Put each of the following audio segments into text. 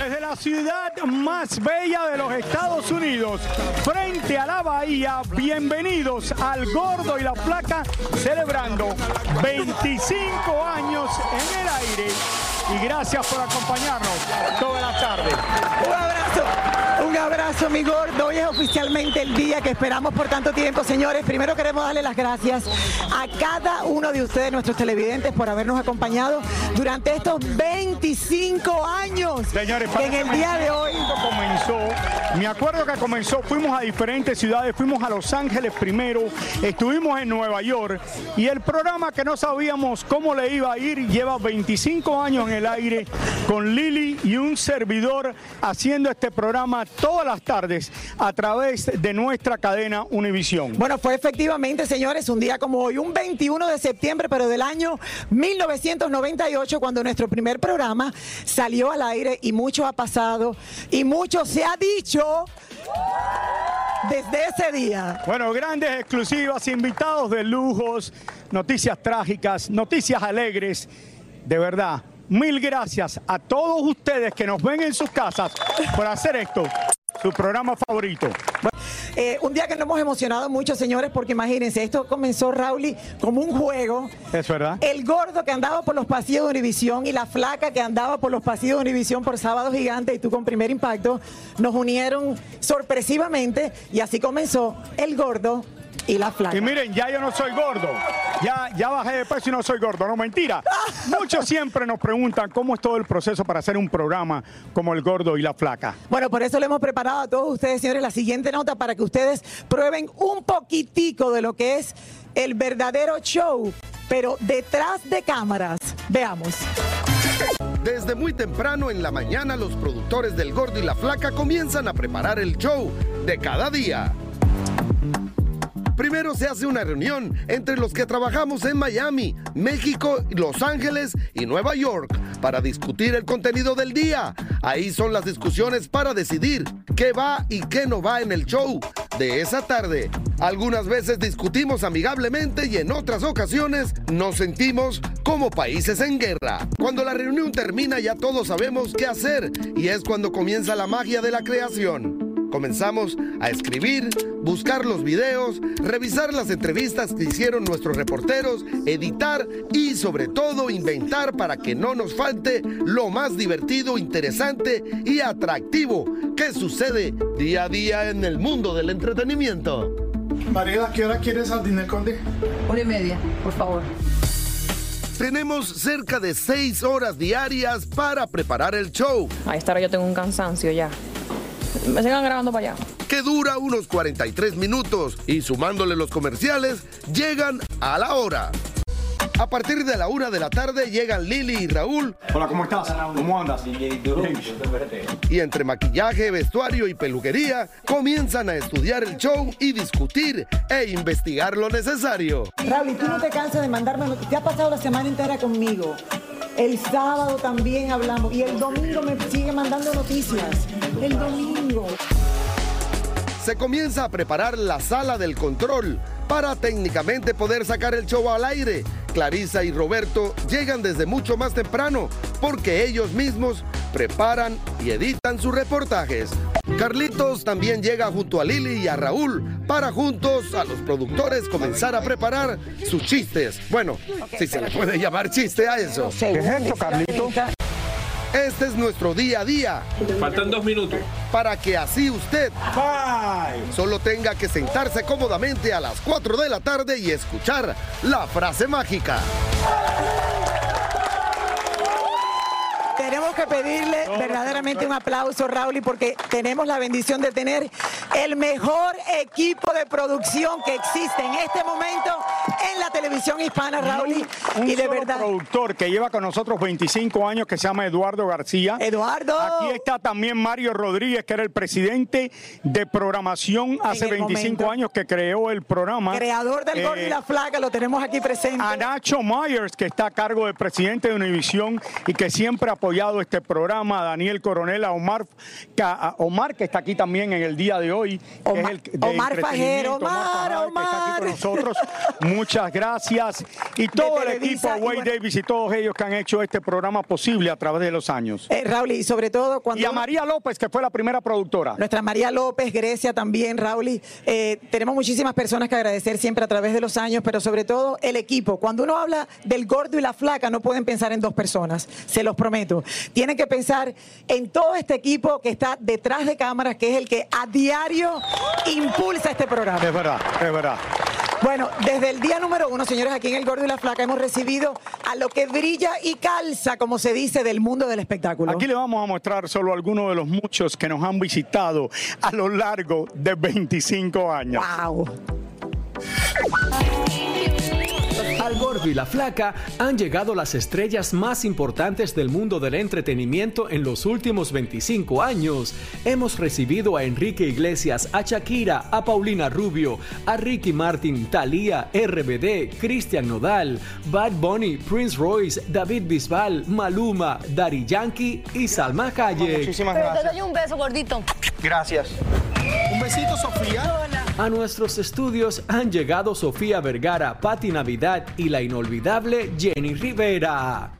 Desde la ciudad más bella de los Estados Unidos, frente a la bahía, bienvenidos al Gordo y la Flaca, celebrando 25 años en el aire. Y gracias por acompañarnos toda la tarde. Un abrazo, un abrazo, mi gordo. Hoy es oficialmente el día que esperamos por tanto tiempo, señores. Primero queremos darle las gracias a cada uno de ustedes, nuestros televidentes, por habernos acompañado durante estos 25 años. Señores, que en el día de hoy comenzó, me acuerdo que comenzó, fuimos a diferentes ciudades, fuimos a Los Ángeles primero, estuvimos en Nueva York y el programa que no sabíamos cómo le iba a ir lleva 25 años en el aire con Lili y un servidor haciendo este programa todas las tardes a través de nuestra cadena Univisión. Bueno, fue efectivamente, señores, un día como hoy, un 21 de septiembre, pero del año 1998, cuando nuestro primer programa salió al aire y mucho ha pasado y mucho se ha dicho desde ese día. Bueno, grandes exclusivas, invitados de lujos, noticias trágicas, noticias alegres. De verdad, mil gracias a todos ustedes que nos ven en sus casas por hacer esto, su programa favorito. Eh, un día que nos hemos emocionado mucho, señores, porque imagínense, esto comenzó, Rauli, como un juego. Es verdad. El gordo que andaba por los pasillos de Univisión y la flaca que andaba por los pasillos de Univisión por Sábado Gigante y tú con Primer Impacto nos unieron sorpresivamente y así comenzó el gordo y la flaca. Y miren, ya yo no soy gordo. Ya, ya bajé de peso y no soy gordo. No, mentira. Muchos siempre nos preguntan cómo es todo el proceso para hacer un programa como El Gordo y la Flaca. Bueno, por eso le hemos preparado a todos ustedes, señores, la siguiente nota para que ustedes prueben un poquitico de lo que es el verdadero show, pero detrás de cámaras. Veamos. Desde muy temprano en la mañana los productores del Gordo y la Flaca comienzan a preparar el show de cada día. Primero se hace una reunión entre los que trabajamos en Miami, México, Los Ángeles y Nueva York para discutir el contenido del día. Ahí son las discusiones para decidir qué va y qué no va en el show de esa tarde. Algunas veces discutimos amigablemente y en otras ocasiones nos sentimos como países en guerra. Cuando la reunión termina ya todos sabemos qué hacer y es cuando comienza la magia de la creación. Comenzamos a escribir, buscar los videos, revisar las entrevistas que hicieron nuestros reporteros, editar y sobre todo inventar para que no nos falte lo más divertido, interesante y atractivo que sucede día a día en el mundo del entretenimiento. Mariela, ¿qué hora quieres al Dinel Conde? Una y media, por favor. Tenemos cerca de seis horas diarias para preparar el show. A esta hora yo tengo un cansancio ya. Me sigan grabando para allá. Que dura unos 43 minutos y sumándole los comerciales, llegan a la hora. A partir de la una de la tarde llegan Lili y Raúl. Hola, ¿cómo estás? ¿Cómo andas? Y entre maquillaje, vestuario y peluquería, comienzan a estudiar el show y discutir e investigar lo necesario. Raúl, ¿y tú no te cansas de mandarme noticias? Te ha pasado la semana entera conmigo. El sábado también hablamos y el domingo me sigue mandando noticias. El domingo. Se comienza a preparar la sala del control para técnicamente poder sacar el show al aire. Clarisa y Roberto llegan desde mucho más temprano porque ellos mismos preparan y editan sus reportajes. Carlitos también llega junto a Lili y a Raúl para juntos a los productores comenzar a preparar sus chistes. Bueno, si se le puede llamar chiste a eso. ¿Qué es esto, Carlito? Este es nuestro día a día. Faltan dos minutos. Para que así usted solo tenga que sentarse cómodamente a las 4 de la tarde y escuchar la frase mágica. Tenemos que pedirle verdaderamente un aplauso, Raúl, porque tenemos la bendición de tener el mejor equipo de producción que existe en este momento en la televisión hispana, Raúl. Un y de solo verdad. productor que lleva con nosotros 25 años que se llama Eduardo García. Eduardo. Aquí está también Mario Rodríguez, que era el presidente de programación hace el 25 momento. años que creó el programa. Creador del Gordo y Eh, la Flaca, lo tenemos aquí presente. a Nacho Myers, que está a cargo de presidente de Univisión y que siempre ha apoyado este programa, a Daniel Coronel, a Omar, a Omar que está aquí también en el día de hoy, que es el de Omar Fajero, Omar, Fajero, que está aquí con Omar. nosotros. Muchas gracias. Y todo el equipo, Wade bueno. Davis y todos ellos que han hecho este programa posible a través de los años. Eh, Raúl, y sobre todo cuando... Y a María López, que fue la primera productora. Nuestra María López, Grecia también, Raúl. Eh, tenemos muchísimas personas que agradecer siempre a través de los años, pero sobre todo el equipo. Cuando uno habla del gordo y la flaca, no pueden pensar en dos personas, se los prometo. Tienen que pensar en todo este equipo que está detrás de cámaras, que es el que a diario impulsa este programa. Es verdad, es verdad. Bueno, desde el día número uno, señores, aquí en El Gordo y la Flaca hemos recibido a lo que brilla y calza, como se dice, del mundo del espectáculo. Aquí le vamos a mostrar solo algunos de los muchos que nos han visitado a lo largo de 25 años. ¡Wow! Al Gordo y la Flaca han llegado las estrellas más importantes del mundo del entretenimiento en los últimos 25 años. Hemos recibido a Enrique Iglesias, a Shakira, a Paulina Rubio, a Ricky Martin, Thalía, RBD, Cristian Nodal, Bad Bunny, Prince Royce, David Bisbal, Maluma, Daddy Yankee y Salma Hayek. Muchísimas Pero te gracias. doy un beso, gordito. Gracias. Un besito, Sofía. A nuestros estudios han llegado Sofía Vergara, Patti Navidad y la inolvidable Jenny Rivera.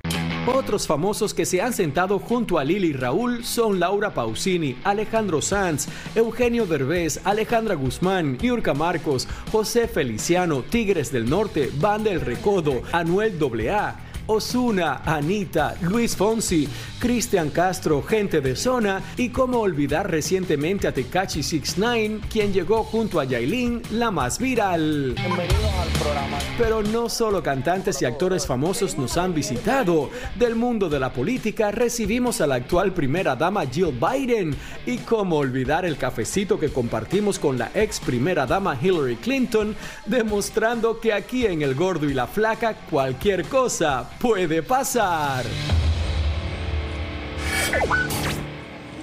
Otros famosos que se han sentado junto a Lili y Raúl son Laura Pausini, Alejandro Sanz, Eugenio Derbez, Alejandra Guzmán, Niurka Marcos, José Feliciano, Tigres del Norte, Banda El Recodo, Anuel AA. Osuna, Anita, Luis Fonsi, Cristian Castro, gente de zona y cómo olvidar recientemente a Tekachi 69, quien llegó junto a Yailin, la más viral. Bienvenidos al programa. Pero no solo cantantes y actores famosos nos han visitado. Del mundo de la política recibimos a la actual primera dama Jill Biden. Y cómo olvidar el cafecito que compartimos con la ex primera dama Hillary Clinton, demostrando que aquí en El Gordo y la Flaca cualquier cosa puede pasar.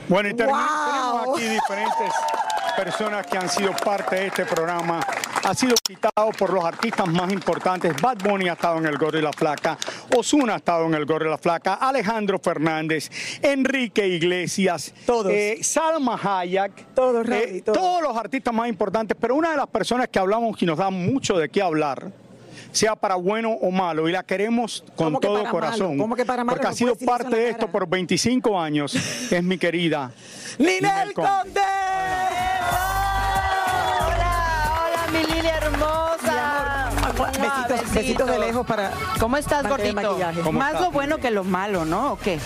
Bueno, y tenemos aquí diferentes personas que han sido parte de este programa. Ha sido citado por los artistas más importantes. Bad Bunny ha estado en el Gordo y la Flaca. Osuna ha estado en el Gordo y la Flaca. Alejandro Fernández. Enrique Iglesias. Todos. eh, Salma Hayek. Todos, eh, todos. todos los artistas más importantes. Pero una de las personas que hablamos y nos da mucho de qué hablar sea para bueno o malo, y la queremos con ¿Cómo que todo para corazón, malo? ¿Cómo que para malo? porque ha sido parte de esto por 25 años, es mi querida ¡Ninel Conde. Conde! mi Lili hermosa. Besitos, besitos de lejos para. ¿Cómo estás, gordito? maquillaje. ¿Cómo Más estás, lo bueno que lo malo, ¿no? ¿O qué?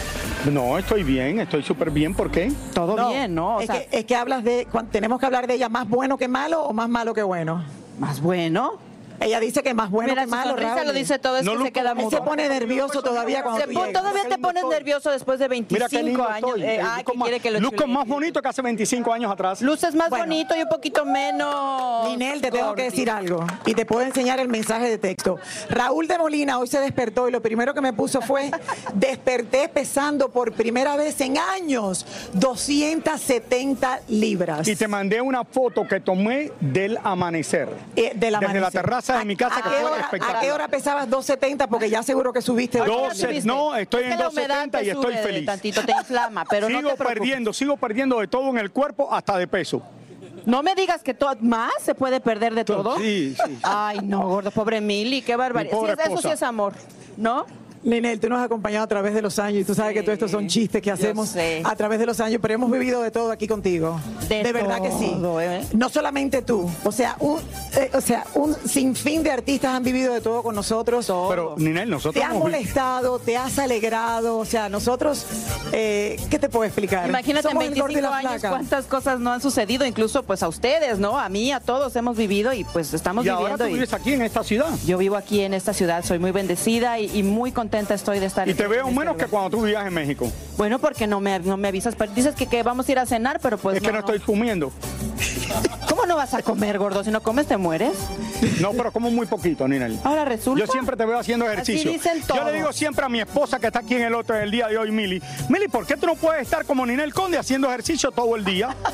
No, estoy bien, estoy súper bien. ¿Por qué? Todo No, bien, ¿no? O es, sea, que, es que hablas de. Tenemos que hablar de ella más bueno que malo o más malo que bueno. más bueno. Ella dice que más bueno Mira, que su malo. sonrisa Raúl. lo dice todo, es No, que se Luco, queda Él mudo. se pone nervioso todavía cuando Se tú pon- llegas. todavía te pones nervioso después de Mira 25 qué lindo años. estoy. Eh, ah, que más- quiere que lo luzco más bonito que hace 25 años atrás. Luces más Bueno. bonito y un poquito menos. Ninel, te tengo que decir algo y te puedo enseñar el mensaje de texto. Raúl de Molina hoy se despertó y lo primero que me puso fue, desperté pesando por primera vez en años 270 libras. Y te mandé una foto que tomé del amanecer. Eh, del Desde la amanecer. terraza de mi casa, ¿A que qué fue hora- espectacular. ¿A qué hora pesabas 270? Porque ya seguro que subiste. Ahorita ya 12, subiste. no, estoy en la humedad 270 te y estoy feliz. Tantito te inflama, pero no sigo te preocupes. perdiendo, sigo perdiendo de todo en el cuerpo, hasta de peso. No me digas que más se puede perder de todo. Sí, sí. Ay, no, gordo, pobre Mili, qué barbaridad. Sí, eso sí es amor, ¿no? Ninel, tú nos has acompañado a través de los años y tú sabes que todos estos son chistes que hacemos a través de los años, pero hemos vivido de todo aquí contigo. De verdad que sí. todo, ¿eh? No solamente tú, o sea, un, eh, o sea, un sinfín de artistas han vivido de todo con nosotros. Pero, Ninel, nosotros Te has hemos molestado, te has alegrado, o sea, nosotros, eh, ¿qué te puedo explicar? Imagínate Somos en el gordo y 25 la años cuántas cosas no han sucedido, incluso pues a ustedes, ¿no? A mí, a todos hemos vivido y pues estamos Y ahora viviendo. tú vives aquí en esta ciudad. Yo vivo aquí en esta ciudad, soy muy bendecida y, y muy contenta estoy de estar Y te veo este menos lugar. que cuando tú vivías en México. Bueno, porque no me, no me avisas, pero dices que, que vamos a ir a cenar, pero pues es que no, estoy comiendo. ¿Cómo no vas a comer, gordo? Si no comes, te mueres. No, pero como muy poquito, Ninel. Ahora resulta. Yo siempre te veo haciendo ejercicio. dicen Yo todos. le digo siempre a mi esposa que está aquí en el otro el día de hoy, Mili, Mili, ¿por qué tú no puedes estar como Ninel Conde haciendo ejercicio todo el día?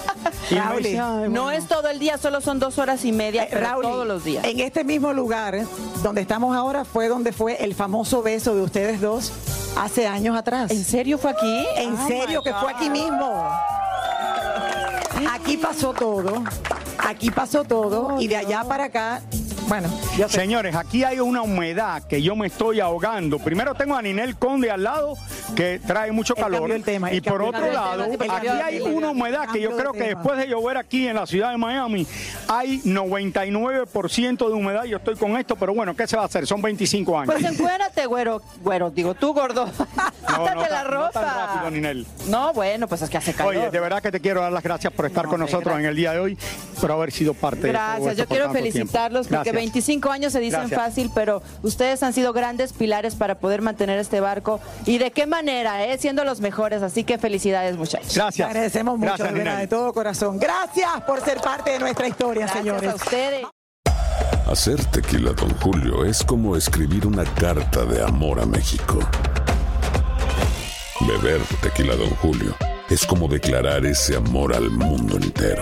Y me Raúl, dice, "Ay, No bueno". es todo el día, solo son dos horas y media, Eh, pero Raúl, todos los días. En este mismo lugar donde estamos ahora fue donde fue el famoso beso de ustedes dos hace años atrás. ¿En serio fue aquí? En Oh, serio que fue aquí mismo. Aquí pasó todo. Aquí pasó todo y de allá para acá, bueno. Señores, aquí hay una humedad que yo me estoy ahogando. Primero tengo a Ninel Conde al lado, que trae mucho calor. el tema, y por otro lado, aquí hay una humedad que yo de creo que después de llover aquí en la ciudad de Miami, hay 99% de humedad. Yo estoy con esto, pero bueno, ¿qué se va a hacer? Son 25 años. Pues encuérdate, güero. Güero, digo tú, gordo. no, la tan- ropa. no tan rápido, Ninel. No, bueno, pues es que hace calor. Oye, de verdad que te quiero dar las gracias por estar No, con nosotros gracias. en el día de hoy, por haber sido parte de todo Gracias, yo quiero felicitarlos porque Gracias. 25 años se dicen Gracias. fácil, pero ustedes han sido grandes pilares para poder mantener este barco y de qué manera, ¿eh? siendo los mejores, así que felicidades muchachos. Te Gracias. agradecemos mucho, Gracias, de todo corazón. Gracias por ser parte de nuestra historia, Gracias señores. a ustedes. Hacer tequila, Don Julio, es como escribir una carta de amor a México. Beber tequila, Don Julio, es como declarar ese amor al mundo entero.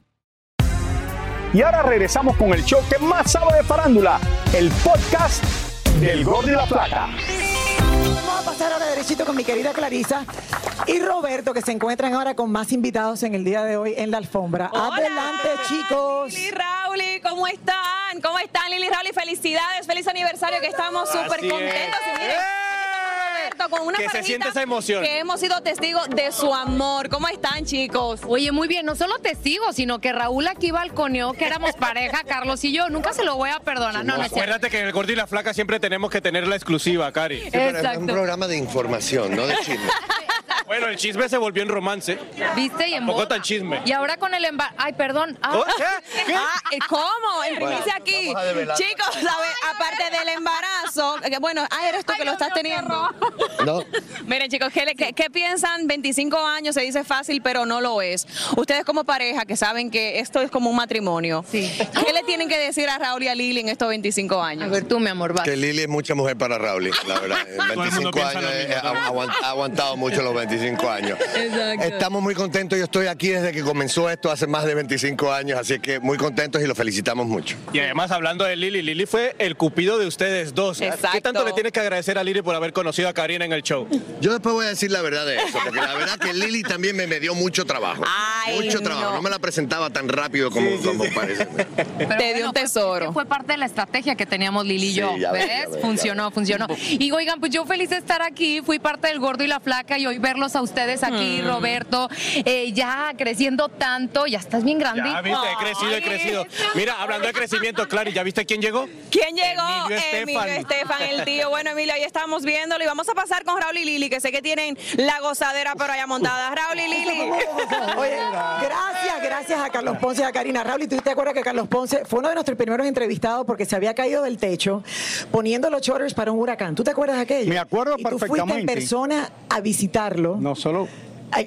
Y ahora regresamos con el show que más sabe de farándula, el podcast del Gordo y la Plata. Vamos a pasar ahora derechito con mi querida Clarisa y Roberto, que se encuentran ahora con más invitados en el día de hoy en la alfombra. Hola. Adelante, chicos. Lili Raúl, ¿cómo están? ¿Cómo están, Lili Raúl? Y felicidades, feliz aniversario, que estamos súper Así es. contentos. Y miren, con una Que se siente esa emoción. Que hemos sido testigos de su amor. ¿Cómo están, chicos? Oye, muy bien, no solo testigos, sino que Raúl aquí balconeó que éramos pareja, Carlos y yo. Nunca se lo voy a perdonar. No, no. Acuérdate que en el gordo y la flaca siempre tenemos que tener la exclusiva, Cari. pero es un programa de información, no de chisme. Bueno, el chisme se volvió en romance. ¿Viste? Y en Tampoco boda. tan chisme. Y ahora con el embarazo. Ay, perdón. Ah. Oh, ¿qué? Ah, ¿eh, ¿Cómo? En Bueno, primicia aquí. vamos a. Chicos, ¿sabes? Aparte del embarazo, que bueno, ah, eres tú que lo estás teniendo. No. Miren, chicos, ¿qué, le- qué- qué piensan? 25 años se dice fácil, pero no lo es. Ustedes como pareja que saben que esto es como un matrimonio, ¿qué le tienen que decir a Raúl y a Lili en estos 25 años? A ver, tú, mi amor, Que Lili es mucha mujer para Raúl, la verdad. En Todo el mundo 25 piensa años eh, ha aguantado mucho los 25 años. Exacto. Estamos muy contentos, yo estoy aquí desde que comenzó esto hace más de 25 años, así que muy contentos y lo felicitamos mucho. Y además, hablando de Lili, Lili fue el cupido de ustedes dos. ¿Qué Exacto. tanto le tienes que agradecer a Lili por haber conocido a Karina en el show? Yo después voy a decir la verdad de eso, porque la verdad que Lili también me, me dio mucho trabajo. Ay, mucho trabajo, no. no. me la presentaba tan rápido como, como parece. Te dio un tesoro. Fue parte de la estrategia que teníamos Lili y yo. Sí, ves, funcionó, funcionó. Y oigan, pues yo feliz de estar aquí. Fui parte del gordo y la flaca y hoy verlos a ustedes aquí, Mm. Roberto, eh, ya creciendo tanto. Ya estás bien grande. Ya viste, he crecido, he crecido. Mira, hablando de crecimiento, Clary, ¿ya viste quién llegó? ¿Quién llegó? Emilio Emilio Estefan. Estefan, el tío. Bueno, Emilio, ahí estamos viéndolo y vamos a pasar con Raúl y Lili, que sé que tienen la gozadera pero allá montada. Raúl y Lili. Oye, gracias, gracias a Carlos Ponce y a Karina Raúl. Y tú te acuerdas que Carlos Ponce fue uno de nuestros primeros entrevistados porque se había caído del techo poniendo los shorters para un huracán. ¿Tú te acuerdas de aquello? Me acuerdo y tú fuiste en perfectamente. persona a visitarlo. No solo,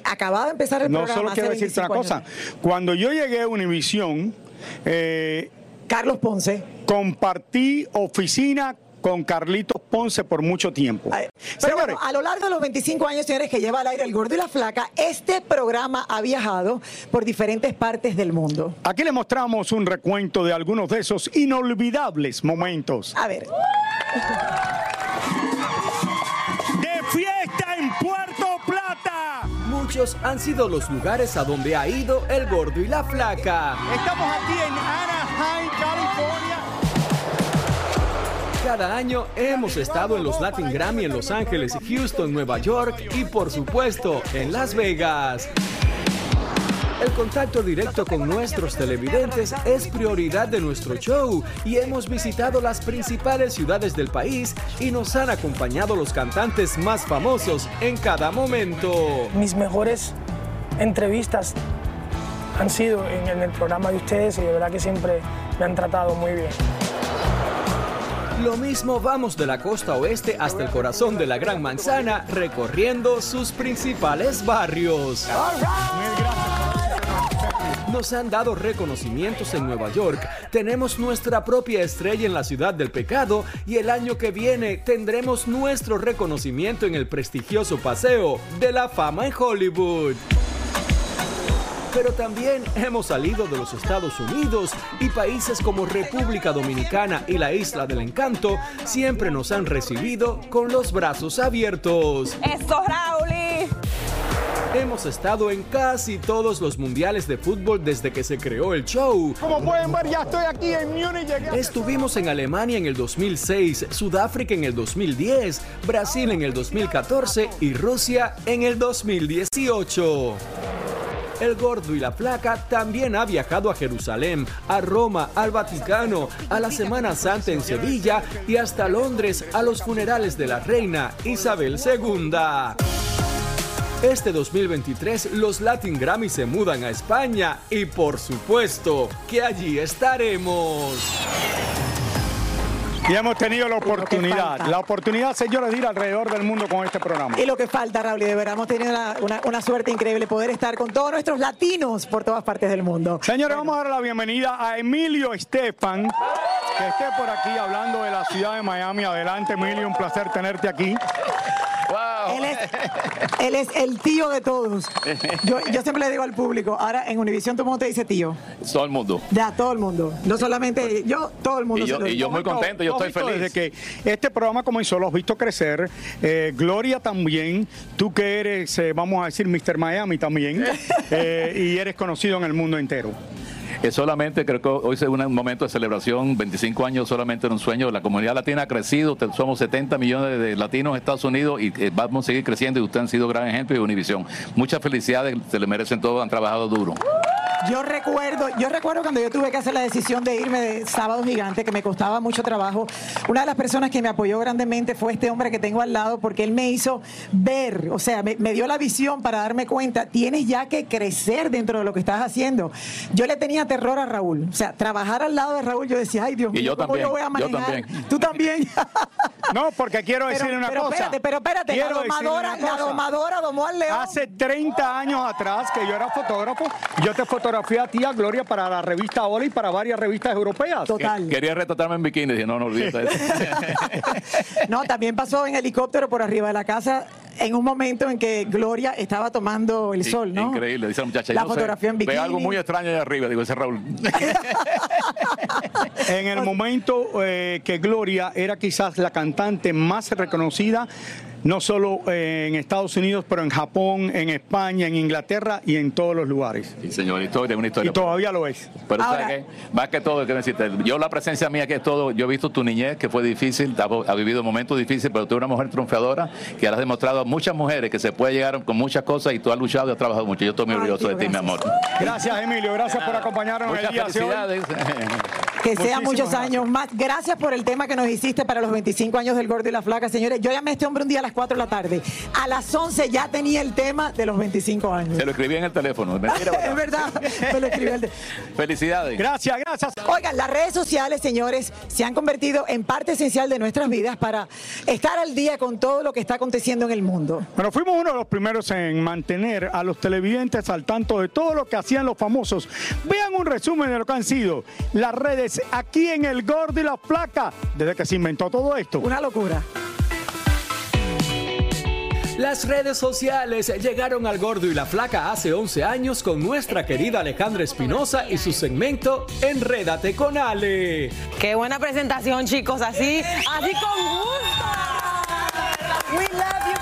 Acababa de empezar el no programa. solo hace quiero decirte una 25 cosa. Cuando yo llegué a Univisión, eh, Carlos Ponce. Compartí oficina con Carlitos Ponce por mucho tiempo. Pero Señores, bueno, a lo largo de los 25 años, señores, que lleva al aire el gordo y la flaca, este programa ha viajado por diferentes partes del mundo. aquí le mostramos un recuento de algunos de esos inolvidables momentos. A ver. Muchos han sido los lugares a donde ha ido el gordo y la flaca. Estamos aquí en Anaheim, California. Cada año hemos estado en los Latin Grammy en Los Ángeles, Houston, Nueva York y por supuesto en Las Vegas. El contacto directo con nuestros televidentes es prioridad de nuestro show y hemos visitado las principales ciudades del país y nos han acompañado los cantantes más famosos en cada momento. Mis mejores entrevistas han sido en, en el programa de ustedes y de verdad que siempre me han tratado muy bien. Lo mismo vamos de la costa oeste hasta el corazón de la Gran Manzana recorriendo sus principales barrios. Nos han dado reconocimientos en Nueva York, tenemos nuestra propia estrella en la ciudad del pecado y el año que viene tendremos nuestro reconocimiento en el prestigioso paseo de la fama en Hollywood. Pero también hemos salido de los Estados Unidos y países como República Dominicana y la Isla del Encanto siempre nos han recibido con los brazos abiertos. Eso, Raúl. Hemos estado en casi todos los mundiales de fútbol desde que se creó el show. Como pueden ver, ya estoy aquí en Múnich. Estuvimos en Alemania en el 2006, Sudáfrica en el 2010, Brasil en el 2014 y Rusia en el 2018. El gordo y la flaca también ha viajado a Jerusalén, a Roma, al Vaticano, a la Semana Santa en Sevilla y hasta Londres a los funerales de la reina Isabel II. Este 2023 los Latin Grammy se mudan a España y por supuesto que allí estaremos. Y hemos tenido la oportunidad, la oportunidad, señores, de ir alrededor del mundo con este programa. Y lo que falta, Raúl, y de verdad hemos tenido una, una- una suerte increíble poder estar con todos nuestros latinos por todas partes del mundo. Señores, vamos a dar la bienvenida a Emilio Estefan, que esté por aquí hablando de la ciudad de Miami. Adelante, Emilio, un placer tenerte aquí. Él es, él es el tío de todos. Yo, yo siempre le digo al público, ahora en Univisión todo el mundo te dice tío. Todo el mundo. De a todo el mundo. No solamente yo, todo el mundo. Y yo- se y yo muy contento, yo estoy feliz. Desde que este programa comenzó, lo has visto crecer. Eh, Gloria también, tú que eres, eh, vamos a decir, Mr. Miami también, eh, y eres conocido en el mundo entero. Solamente creo que hoy es un momento de celebración, 25 años solamente en un sueño. La comunidad latina ha crecido, somos 70 millones de latinos en Estados Unidos y eh, vamos a seguir creciendo y ustedes han sido gran ejemplo y Univisión. Muchas felicidades, se le merecen todos, han trabajado duro. Yo recuerdo, yo recuerdo cuando yo tuve que hacer la decisión de irme de Sábado Gigante, que me costaba mucho trabajo. Una de las personas que me apoyó grandemente fue este hombre que tengo al lado, porque él me hizo ver, o sea, me, me dio la visión para darme cuenta, tienes ya que crecer dentro de lo que estás haciendo. Yo le tenía terror a Raúl, o sea, trabajar al lado de Raúl, yo decía, ay Dios Y mío, yo ¿cómo también, yo voy a yo manejar? también. Tú también. No, porque quiero decirle una pero cosa. espérate, pero espérate, la Quiero domadora- la domadora domó al león. Hace 30 años atrás que yo era fotógrafo, yo te fotografié a ti, a Gloria, para la revista Hola y para varias revistas europeas. Total. Quería retratarme en bikini, dije, no, no olvides eso. No, también pasó en helicóptero por arriba de la casa en un momento en que Gloria estaba tomando el sol, ¿no? Increíble, dice la muchacha. La sé, fotografía en Ve bikini. algo muy extraño allá arriba, digo, ese es Raúl. En el momento eh, que Gloria era quizás la cantante más reconocida, no solo eh, en Estados Unidos, pero en Japón, en España, en Inglaterra y en todos los lugares. Sí, señor, historia, una historia. Y todavía lo es. Pero Ahora- ¿sabes qué? Más que todo, quiero decirte, yo la presencia mía que es todo, yo he visto tu niñez, que fue difícil, ha, ha vivido momentos difíciles, pero tú eres una mujer triunfadora, que has demostrado a muchas mujeres que se puede llegar con muchas cosas y tú has luchado y has trabajado mucho. Yo estoy muy orgulloso de ti, mi amor. Gracias, Emilio. Gracias por acompañarnos Muchas el día felicidades. Que sean Muchísimas muchos gracias. años más. Gracias por el tema que nos hiciste para los 25 años del Gordo y la Flaca. Señores, yo llamé a este hombre un día a las 4 de la tarde. A las 11 ya tenía el tema de los 25 años. Se lo escribí en el teléfono. Mentira, es verdad, me lo escribió el de- Felicidades. Gracias, gracias. Oigan, las redes sociales, señores, se han convertido en parte esencial de nuestras vidas para estar al día con todo lo que está aconteciendo en el mundo. Bueno, fuimos uno de los primeros en mantener a los televidentes al tanto de todo lo que hacían los famosos. Vean un resumen de lo que han sido las redes aquí en El Gordo y la Flaca desde que se inventó todo esto. Una locura. Las redes sociales llegaron al gordo y la flaca hace 11 años con nuestra querida Alejandra Espinosa y su segmento Enrédate con Ale. Qué buena presentación, chicos. Así, así con gusto. We love you.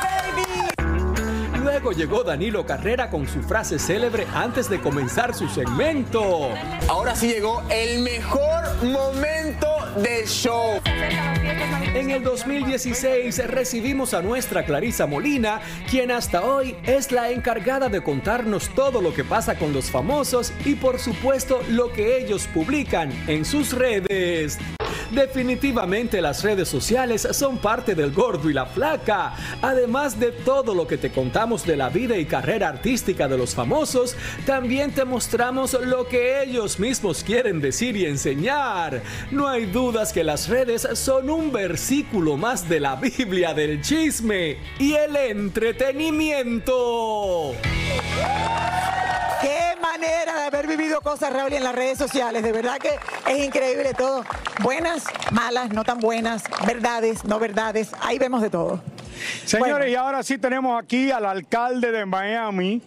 Luego llegó Danilo Carrera con su frase célebre antes de comenzar su segmento. Ahora sí llegó el mejor momento del show. En el 2016 recibimos a nuestra Clarisa Molina, quien hasta hoy es la encargada de contarnos todo lo que pasa con los famosos y por supuesto lo que ellos publican en sus redes. Definitivamente las redes sociales son parte del gordo y la flaca. Además de todo lo que te contamos de la vida y carrera artística de los famosos, también te mostramos lo que ellos mismos quieren decir y enseñar. No hay dudas que las redes son un versículo más de la Biblia del chisme y el entretenimiento. Manera de haber vivido cosas, Raúl, en las redes sociales. De verdad que es increíble todo. Buenas, malas, no tan buenas, verdades, no verdades. Ahí vemos de todo. Señores, Bueno. y ahora sí tenemos aquí al alcalde de Miami,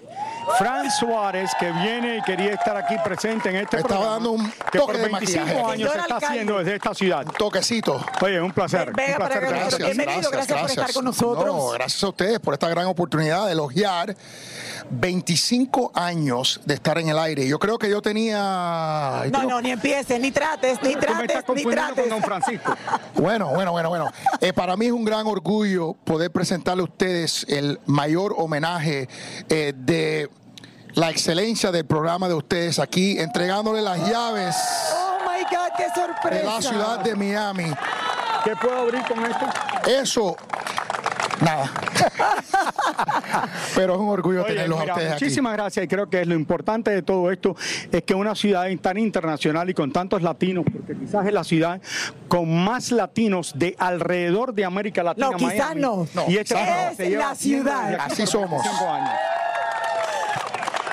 Fran Suárez, que viene y quería estar aquí presente en este Estaba programa. dando un que toque por de 25 maquillaje. años se está haciendo desde esta ciudad. Toquecito. Oye, un placer. Venga un placer Gracias, bienvenido, gracias por estar con nosotros. No, gracias a ustedes por esta gran oportunidad de elogiar 25 años de estar en el aire. Yo creo que yo tenía... No, no, ni empieces, ni trates, ni Tú me estás trates, ni confundiendo con trates. don Francisco. Bueno, bueno, bueno, bueno. Eh, para mí es un gran orgullo poder presentarle a ustedes el mayor homenaje eh, de la excelencia del programa de ustedes aquí, entregándole las llaves Oh my God, qué sorpresa. de la ciudad de Miami. ¿Qué puedo abrir con esto? Eso, nada. Pero es un orgullo Oye, tenerlos mira, a ustedes aquí. muchísimas gracias y creo que lo importante de todo esto es que una ciudad tan internacional y con tantos latinos, porque quizás es la ciudad con más latinos de alrededor de América Latina. No, quizás Miami. no. No, y quizás programa no. se Es la ciudad. Así somos. 45 años.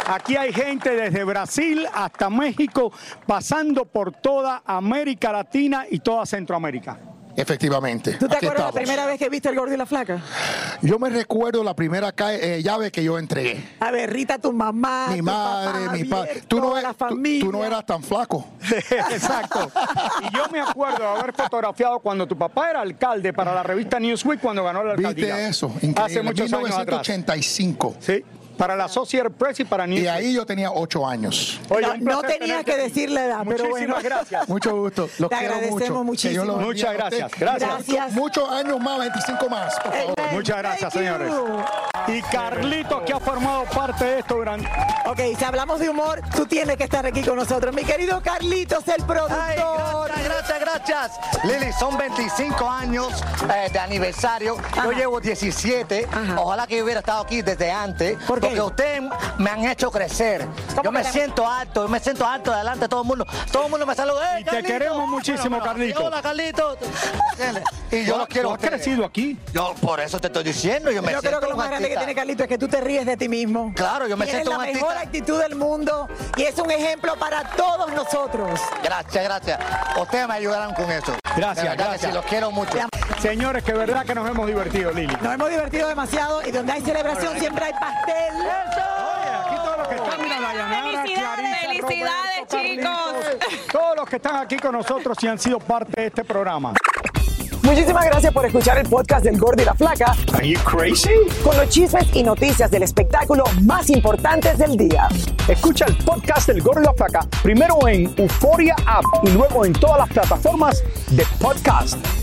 Aquí hay gente desde Brasil hasta México, pasando por toda América Latina y toda Centroamérica. Efectivamente. ¿Tú te aquí acuerdas la estamos. primera vez que viste el gordo y la flaca? Yo me recuerdo la primera eh, llave que yo entregué. A ver, Rita, tu mamá, Mi tu madre, papá, mi padre. Tú, no e- la tú- familia. tú no eras tan flaco. Exacto. Y yo me acuerdo de haber fotografiado cuando tu papá era alcalde para la revista Newsweek cuando ganó la alcaldía. ¿Viste eso? Increíble. Hace muchos años atrás. 1985. Sí. Para la Associated Press y para Newsweek. Y ahí yo tenía ocho años. Oye, No, no tenías que decir la edad, pero Muchísimas bueno. gracias. Mucho gusto. Los Te quiero agradecemos mucho. Que los Muchas gracias, gracias. Gracias. Muchos años más, 25 más, por favor. Muchas gracias, señores. Y Carlito, que ha formado parte de esto durante... Ok, si hablamos de humor, tú tienes que estar aquí con nosotros. Mi querido Carlitos, el productor. Gracias, gracias. Lili, son 25 años eh, de aniversario. Yo llevo 17. Ojalá que yo hubiera estado aquí desde antes. Porque ustedes me han hecho crecer. Yo me siento alto, yo me siento alto delante de todo el mundo. Todo el mundo me saluda. Y te queremos muchísimo, Carlito. Hola, Carlito. Y yo los quiero. ¿Tú has crecido aquí? Yo por eso te estoy diciendo. Yo me Yo creo que lo más grande que tiene Carlito es que tú te ríes de ti mismo. Claro, yo me siento la un mejor artista. actitud del mundo y es un ejemplo para todos nosotros. Gracias, gracias. Ustedes me ayudaron con eso. Gracias, gracias. sí, los quiero mucho. Señores, que verdad que nos hemos divertido, Lili. Nos hemos divertido demasiado y donde hay celebración siempre hay pastel. Aquí todos los que están, mira, Dayanara, Clarisa, Felicidades, Roberto, chicos. Carlitos, Todos los que están aquí con nosotros y han sido parte de este programa. Muchísimas gracias por escuchar el podcast del Gordo y la Flaca. Are you crazy? Con los chismes y noticias del espectáculo más importantes del día. Escucha el podcast del Gordo y la Flaca primero en Euforia App y luego en todas las plataformas de podcast.